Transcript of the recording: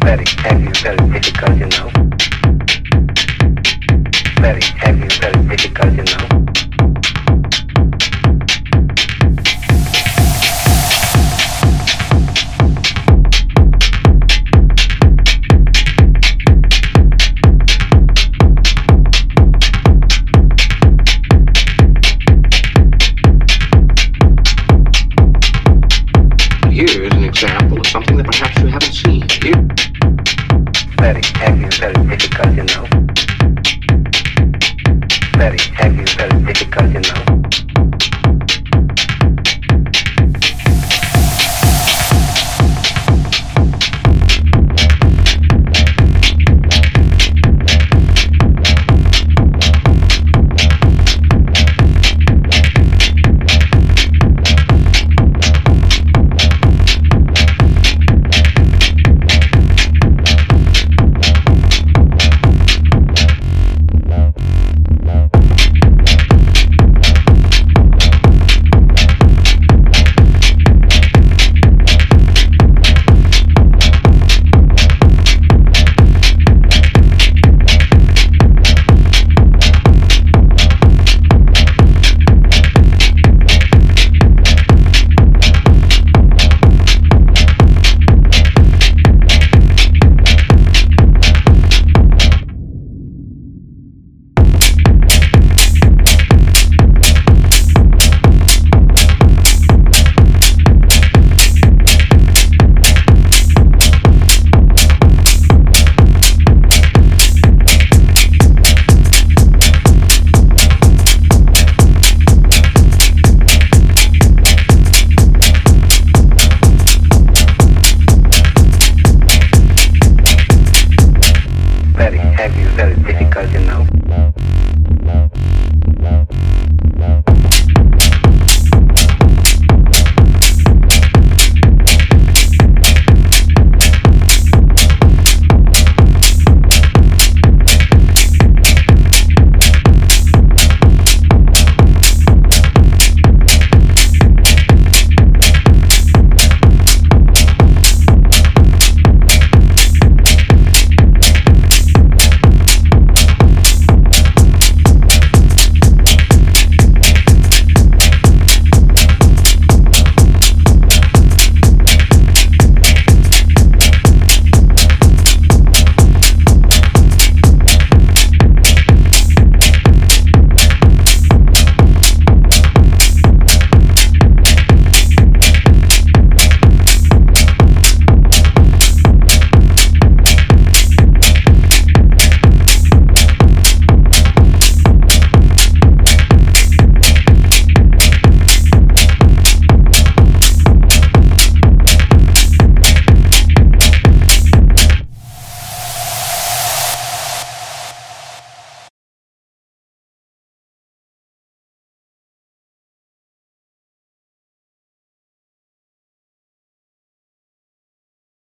Very very very difficult, you know. very heavy, very difficult, you know. Very heavy, very difficult, you know. very difficult, you know.